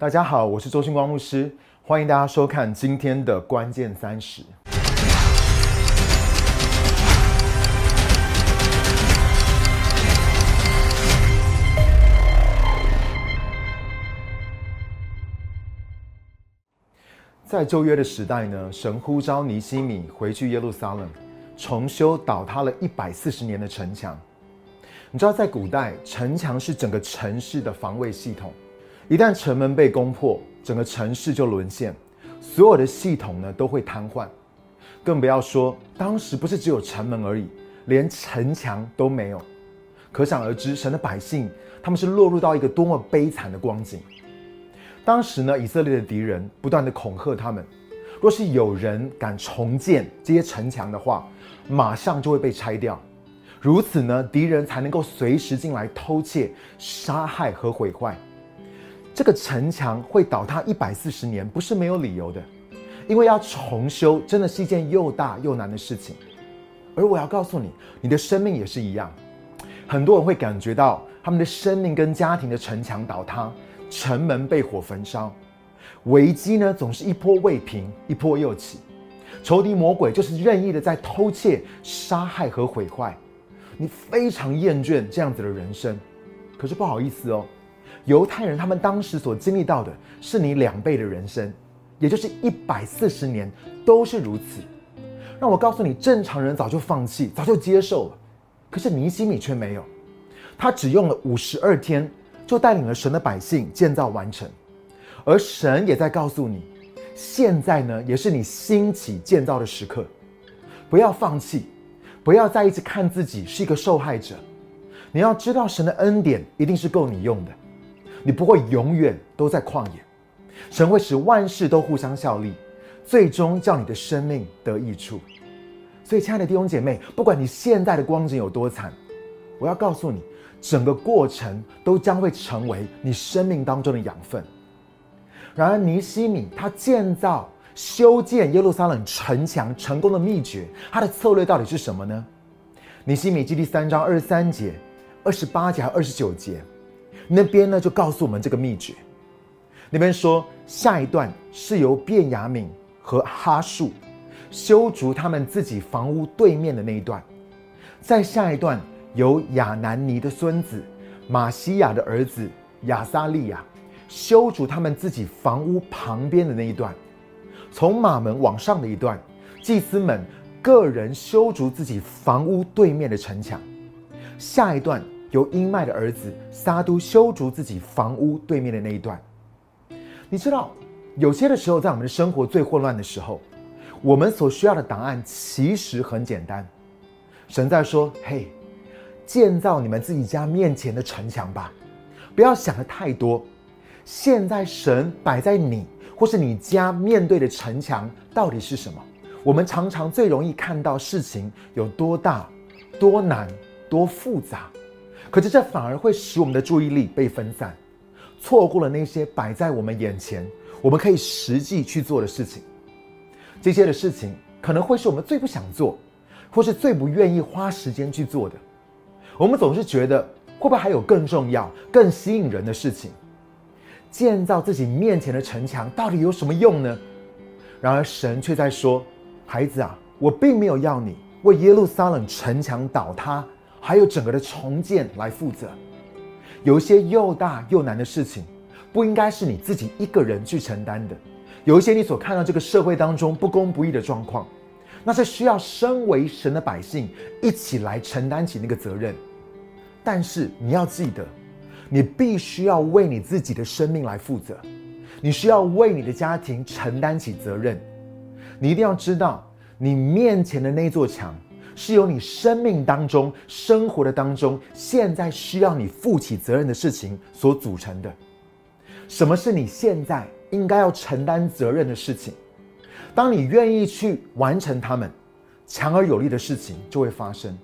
大家好，我是周星光牧师，欢迎大家收看今天的关键三十。在旧约的时代呢，神呼召尼西米回去耶路撒冷，重修倒塌了一百四十年的城墙。你知道，在古代，城墙是整个城市的防卫系统，一旦城门被攻破，整个城市就沦陷，所有的系统呢都会瘫痪。更不要说当时不是只有城门而已，连城墙都没有。可想而知，神的百姓他们是落入到一个多么悲惨的光景。当时呢，以色列的敌人不断的恐吓他们，若是有人敢重建这些城墙的话，马上就会被拆掉。如此呢，敌人才能够随时进来偷窃、杀害和毁坏。这个城墙会倒塌一百四十年，不是没有理由的，因为要重修真的是一件又大又难的事情。而我要告诉你，你的生命也是一样。很多人会感觉到他们的生命跟家庭的城墙倒塌。城门被火焚烧，危机呢总是一波未平，一波又起。仇敌魔鬼就是任意的在偷窃、杀害和毁坏。你非常厌倦这样子的人生，可是不好意思哦，犹太人他们当时所经历到的是你两倍的人生，也就是一百四十年都是如此。让我告诉你，正常人早就放弃，早就接受了，可是尼西米却没有，他只用了五十二天。就带领了神的百姓建造完成，而神也在告诉你，现在呢也是你兴起建造的时刻，不要放弃，不要再一直看自己是一个受害者，你要知道神的恩典一定是够你用的，你不会永远都在旷野，神会使万事都互相效力，最终叫你的生命得益处。所以，亲爱的弟兄姐妹，不管你现在的光景有多惨，我要告诉你。整个过程都将会成为你生命当中的养分。然而，尼西米他建造、修建耶路撒冷城墙成功的秘诀，他的策略到底是什么呢？尼西米记第三章二十三节、二十八节和二十九节，那边呢就告诉我们这个秘诀。那边说，下一段是由便雅敏和哈树修筑他们自己房屋对面的那一段，在下一段。由亚南尼的孙子马西亚的儿子亚撒利亚修筑他们自己房屋旁边的那一段，从马门往上的一段，祭司们个人修筑自己房屋对面的城墙。下一段由英麦的儿子撒都修筑自己房屋对面的那一段。你知道，有些的时候，在我们的生活最混乱的时候，我们所需要的答案其实很简单。神在说：“嘿。”建造你们自己家面前的城墙吧，不要想的太多。现在神摆在你或是你家面对的城墙到底是什么？我们常常最容易看到事情有多大、多难、多复杂，可是这反而会使我们的注意力被分散，错过了那些摆在我们眼前我们可以实际去做的事情。这些的事情可能会是我们最不想做，或是最不愿意花时间去做的。我们总是觉得，会不会还有更重要、更吸引人的事情？建造自己面前的城墙到底有什么用呢？然而神却在说：“孩子啊，我并没有要你为耶路撒冷城墙倒塌，还有整个的重建来负责。有一些又大又难的事情，不应该是你自己一个人去承担的。有一些你所看到这个社会当中不公不义的状况，那是需要身为神的百姓一起来承担起那个责任。”但是你要记得，你必须要为你自己的生命来负责，你需要为你的家庭承担起责任。你一定要知道，你面前的那座墙，是由你生命当中、生活的当中，现在需要你负起责任的事情所组成的。什么是你现在应该要承担责任的事情？当你愿意去完成它们，强而有力的事情就会发生。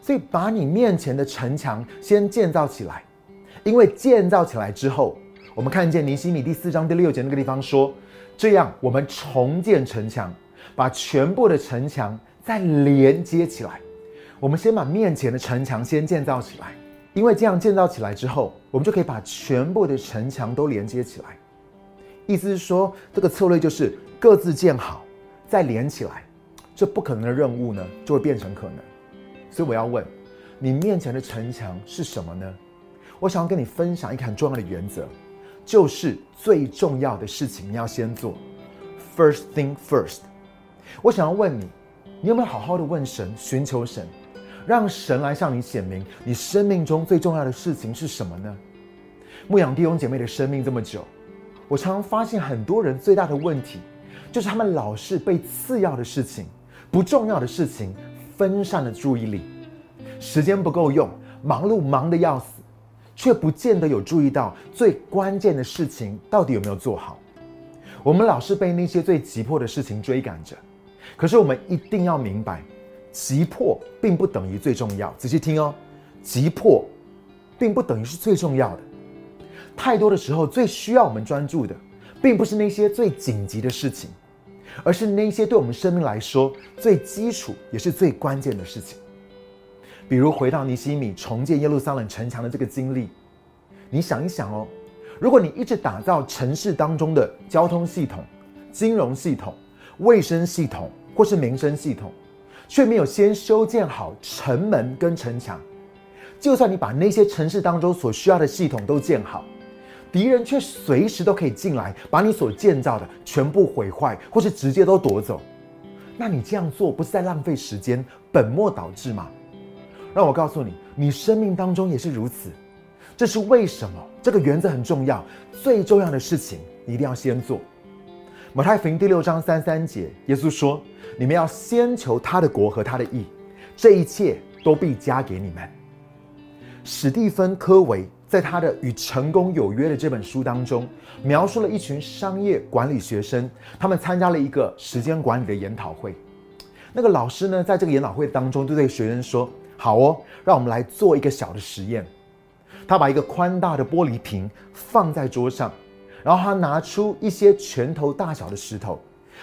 所以，把你面前的城墙先建造起来，因为建造起来之后，我们看见尼西米第四章第六节那个地方说，这样我们重建城墙，把全部的城墙再连接起来。我们先把面前的城墙先建造起来，因为这样建造起来之后，我们就可以把全部的城墙都连接起来。意思是说，这个策略就是各自建好，再连起来，这不可能的任务呢，就会变成可能。所以我要问，你面前的城墙是什么呢？我想要跟你分享一个很重要的原则，就是最重要的事情你要先做，first thing first。我想要问你，你有没有好好的问神，寻求神？让神来向你显明，你生命中最重要的事情是什么呢？牧养弟兄姐妹的生命这么久，我常常发现很多人最大的问题，就是他们老是被次要的事情、不重要的事情分散了注意力，时间不够用，忙碌忙得要死，却不见得有注意到最关键的事情到底有没有做好。我们老是被那些最急迫的事情追赶着，可是我们一定要明白。急迫并不等于最重要，仔细听哦，急迫并不等于是最重要的。太多的时候，最需要我们专注的，并不是那些最紧急的事情，而是那些对我们生命来说最基础也是最关键的事情。比如回到尼西米重建耶路撒冷城墙的这个经历，你想一想哦，如果你一直打造城市当中的交通系统、金融系统、卫生系统或是民生系统，却没有先修建好城门跟城墙，就算你把那些城市当中所需要的系统都建好，敌人却随时都可以进来，把你所建造的全部毁坏，或是直接都夺走。那你这样做不是在浪费时间，本末倒置吗？让我告诉你，你生命当中也是如此。这是为什么？这个原则很重要，最重要的事情一定要先做。马太福音第六章三三节，耶稣说。你们要先求他的国和他的义，这一切都必加给你们。史蒂芬·科维在他的《与成功有约》的这本书当中，描述了一群商业管理学生，他们参加了一个时间管理的研讨会。那个老师呢，在这个研讨会当中，就对学生说：“好哦，让我们来做一个小的实验。”他把一个宽大的玻璃瓶放在桌上，然后他拿出一些拳头大小的石头。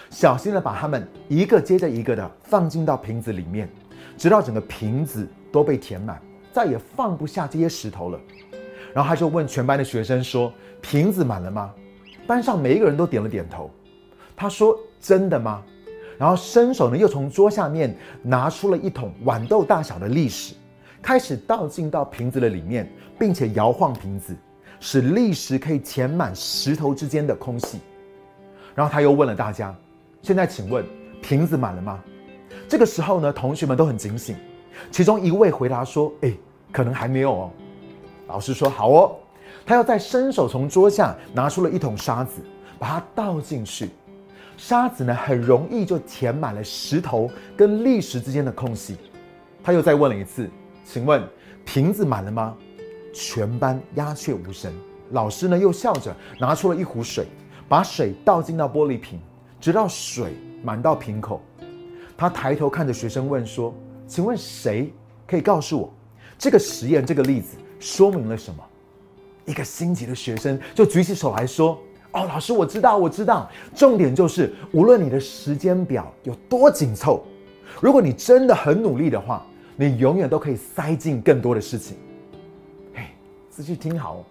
小心的把它们一个接着一个的放进到瓶子里面，直到整个瓶子都被填满，再也放不下这些石头了。然后他就问全班的学生说：“瓶子满了吗？”班上每一个人都点了点头。他说：“真的吗？”然后伸手呢，又从桌下面拿出了一桶豌豆大小的历史，开始倒进到瓶子的里面，并且摇晃瓶子，使历史可以填满石头之间的空隙。然后他又问了大家。现在请问瓶子满了吗？这个时候呢，同学们都很警醒。其中一位回答说：“哎，可能还没有哦。”老师说：“好哦。”他又再伸手从桌下拿出了一桶沙子，把它倒进去。沙子呢，很容易就填满了石头跟砾石之间的空隙。他又再问了一次：“请问瓶子满了吗？”全班鸦雀无声。老师呢，又笑着拿出了一壶水，把水倒进到玻璃瓶。直到水满到瓶口，他抬头看着学生问说：“请问谁可以告诉我，这个实验这个例子说明了什么？”一个心急的学生就举起手来说：“哦，老师，我知道，我知道。重点就是，无论你的时间表有多紧凑，如果你真的很努力的话，你永远都可以塞进更多的事情。”仔细听好，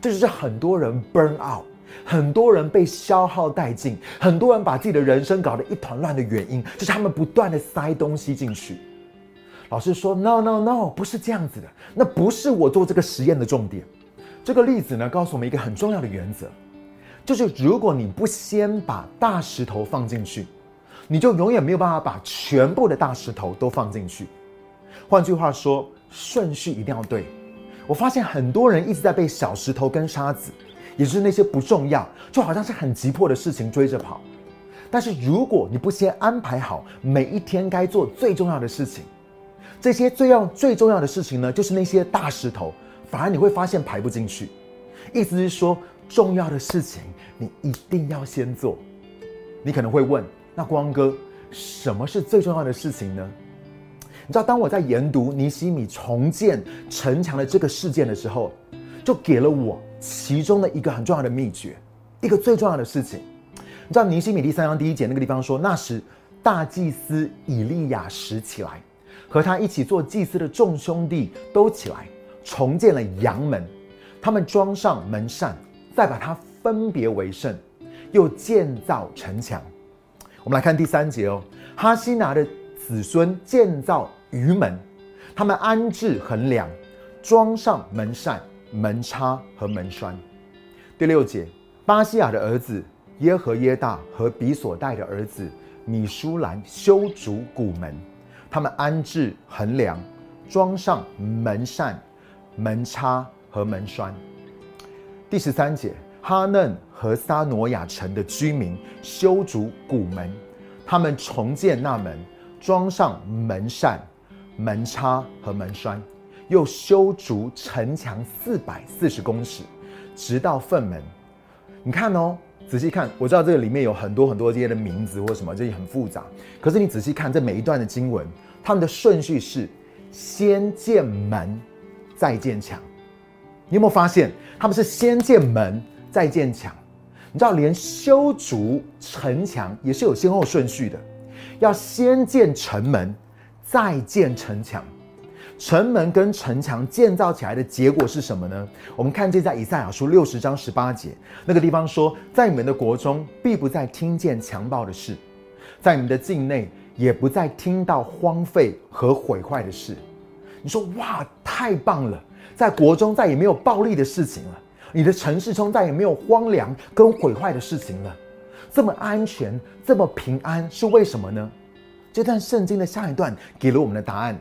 这就是很多人 burn out。很多人被消耗殆尽，很多人把自己的人生搞得一团乱的原因，就是他们不断的塞东西进去。老师说：“No No No，不是这样子的，那不是我做这个实验的重点。”这个例子呢，告诉我们一个很重要的原则，就是如果你不先把大石头放进去，你就永远没有办法把全部的大石头都放进去。换句话说，顺序一定要对。我发现很多人一直在被小石头跟沙子。也就是那些不重要，就好像是很急迫的事情追着跑。但是如果你不先安排好每一天该做最重要的事情，这些最要最重要的事情呢，就是那些大石头，反而你会发现排不进去。意思是说，重要的事情你一定要先做。你可能会问，那光哥，什么是最重要的事情呢？你知道，当我在研读尼西米重建城墙的这个事件的时候，就给了我。其中的一个很重要的秘诀，一个最重要的事情，你知道尼西米第三章第一节那个地方说，那时大祭司以利亚时起来，和他一起做祭司的众兄弟都起来，重建了阳门，他们装上门扇，再把它分别为圣，又建造城墙。我们来看第三节哦，哈西拿的子孙建造鱼门，他们安置横梁，装上门扇、门插和门栓。第六节，巴西亚的儿子耶和耶大和比所带的儿子米舒兰修筑古门，他们安置横梁，装上门扇、门插和门栓。第十三节，哈嫩和撒挪亚城的居民修筑古门，他们重建那门，装上门扇、门插和门栓，又修筑城墙四百四十公尺。直到粪门，你看哦，仔细看，我知道这个里面有很多很多这些的名字或什么，这些很复杂。可是你仔细看这每一段的经文，他们的顺序是先建门，再建墙。你有没有发现，他们是先建门，再建墙？你知道，连修筑城墙也是有先后顺序的，要先建城门，再建城墙。城门跟城墙建造起来的结果是什么呢？我们看见在以赛亚书六十章十八节那个地方说，在你们的国中必不再听见强暴的事，在你们的境内也不再听到荒废和毁坏的事。你说哇，太棒了！在国中再也没有暴力的事情了，你的城市中再也没有荒凉跟毁坏的事情了，这么安全，这么平安，是为什么呢？这段圣经的下一段给了我们的答案。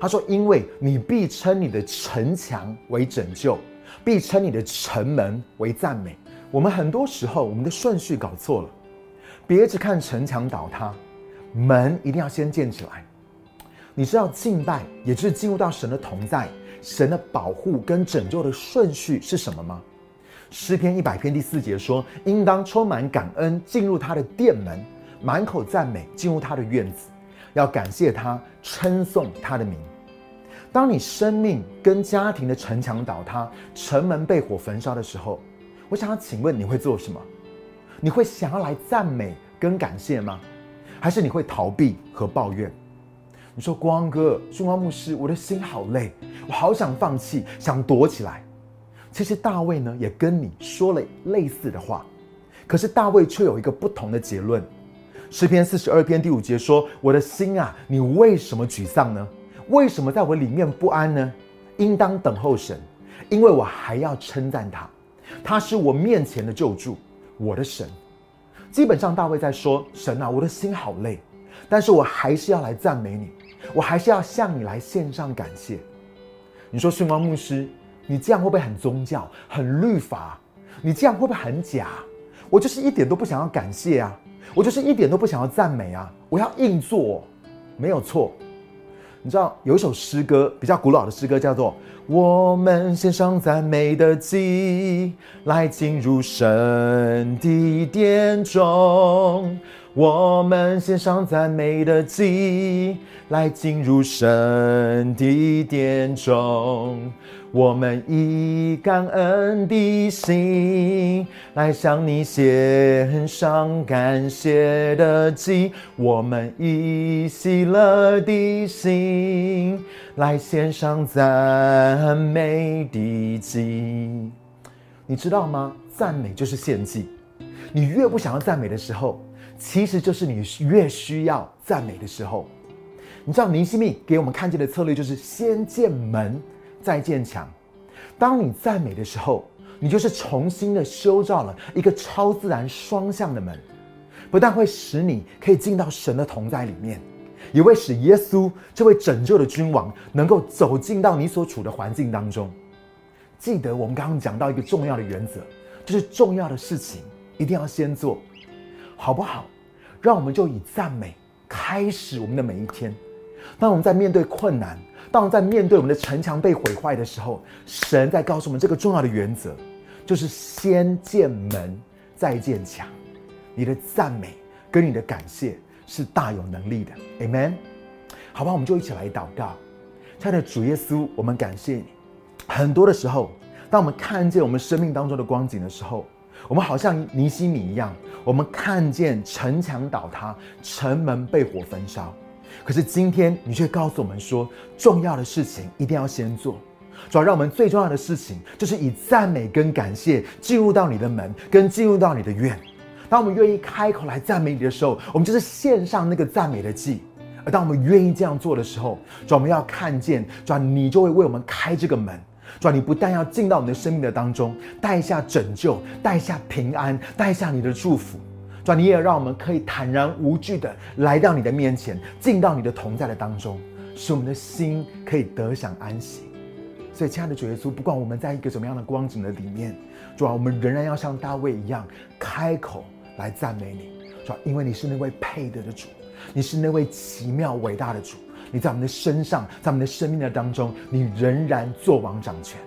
他说：“因为你必称你的城墙为拯救，必称你的城门为赞美。我们很多时候我们的顺序搞错了，别只看城墙倒塌，门一定要先建起来。你知道敬拜，也就是进入到神的同在、神的保护跟拯救的顺序是什么吗？诗篇一百篇第四节说：应当充满感恩进入他的殿门，满口赞美进入他的院子。”要感谢他，称颂他的名。当你生命跟家庭的城墙倒塌，城门被火焚烧的时候，我想要请问你会做什么？你会想要来赞美跟感谢吗？还是你会逃避和抱怨？你说光哥、顺光牧师，我的心好累，我好想放弃，想躲起来。其实大卫呢，也跟你说了类似的话，可是大卫却有一个不同的结论。诗篇四十二篇第五节说：“我的心啊，你为什么沮丧呢？为什么在我里面不安呢？应当等候神，因为我还要称赞他，他是我面前的救助，我的神。”基本上大卫在说：“神啊，我的心好累，但是我还是要来赞美你，我还是要向你来献上感谢。”你说，训光牧师，你这样会不会很宗教、很律法？你这样会不会很假？我就是一点都不想要感谢啊！我就是一点都不想要赞美啊！我要硬做，没有错。你知道有一首诗歌比较古老的诗歌，叫做《我们献上赞美的祭，来进入神的殿中》。我们献上赞美的祭，来进入神的殿中。我们以感恩的心来向你献上感谢的祭，我们以喜乐的心来献上赞美的祭。你知道吗？赞美就是献祭。你越不想要赞美的时候，其实就是你越需要赞美的时候。你知道尼西密给我们看见的策略就是先建门。再建墙，当你赞美的时候，你就是重新的修造了一个超自然双向的门，不但会使你可以进到神的同在里面，也会使耶稣这位拯救的君王能够走进到你所处的环境当中。记得我们刚刚讲到一个重要的原则，就是重要的事情一定要先做，好不好？让我们就以赞美开始我们的每一天。当我们在面对困难，当我们在面对我们的城墙被毁坏的时候，神在告诉我们这个重要的原则，就是先建门，再建墙。你的赞美跟你的感谢是大有能力的，Amen。好吧，我们就一起来祷告。亲爱的主耶稣，我们感谢你。很多的时候，当我们看见我们生命当中的光景的时候，我们好像尼西米一样，我们看见城墙倒塌，城门被火焚烧。可是今天你却告诉我们说，重要的事情一定要先做。主要让我们最重要的事情，就是以赞美跟感谢进入到你的门，跟进入到你的院。当我们愿意开口来赞美你的时候，我们就是献上那个赞美的祭。而当我们愿意这样做的时候，主要我们要看见，主要你就会为我们开这个门。主你不但要进到我们的生命的当中，带下拯救，带下平安，带下你的祝福。主你也让我们可以坦然无惧的来到你的面前，进到你的同在的当中，使我们的心可以得享安息。所以，亲爱的主耶稣，不管我们在一个什么样的光景的里面，主啊，我们仍然要像大卫一样开口来赞美你。主啊，因为你是那位配得的主，你是那位奇妙伟大的主。你在我们的身上，在我们的生命的当中，你仍然做王掌权。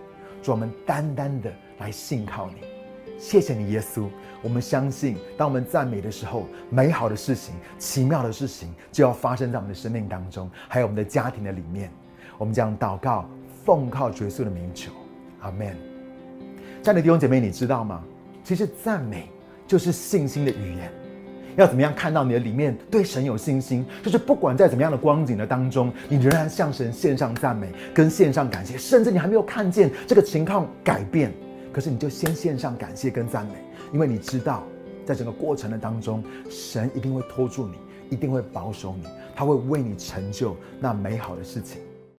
主，我们单单的来信靠你。谢谢你，耶稣。我们相信，当我们赞美的时候，美好的事情、奇妙的事情就要发生在我们的生命当中，还有我们的家庭的里面。我们将祷告，奉靠耶稣的名求，阿门。亲爱的弟兄姐妹，你知道吗？其实赞美就是信心的语言。要怎么样看到你的里面对神有信心？就是不管在怎么样的光景的当中，你仍然向神献上赞美，跟献上感谢，甚至你还没有看见这个情况改变，可是你就先献上感谢跟赞美，因为你知道，在整个过程的当中，神一定会拖住你，一定会保守你，他会为你成就那美好的事情。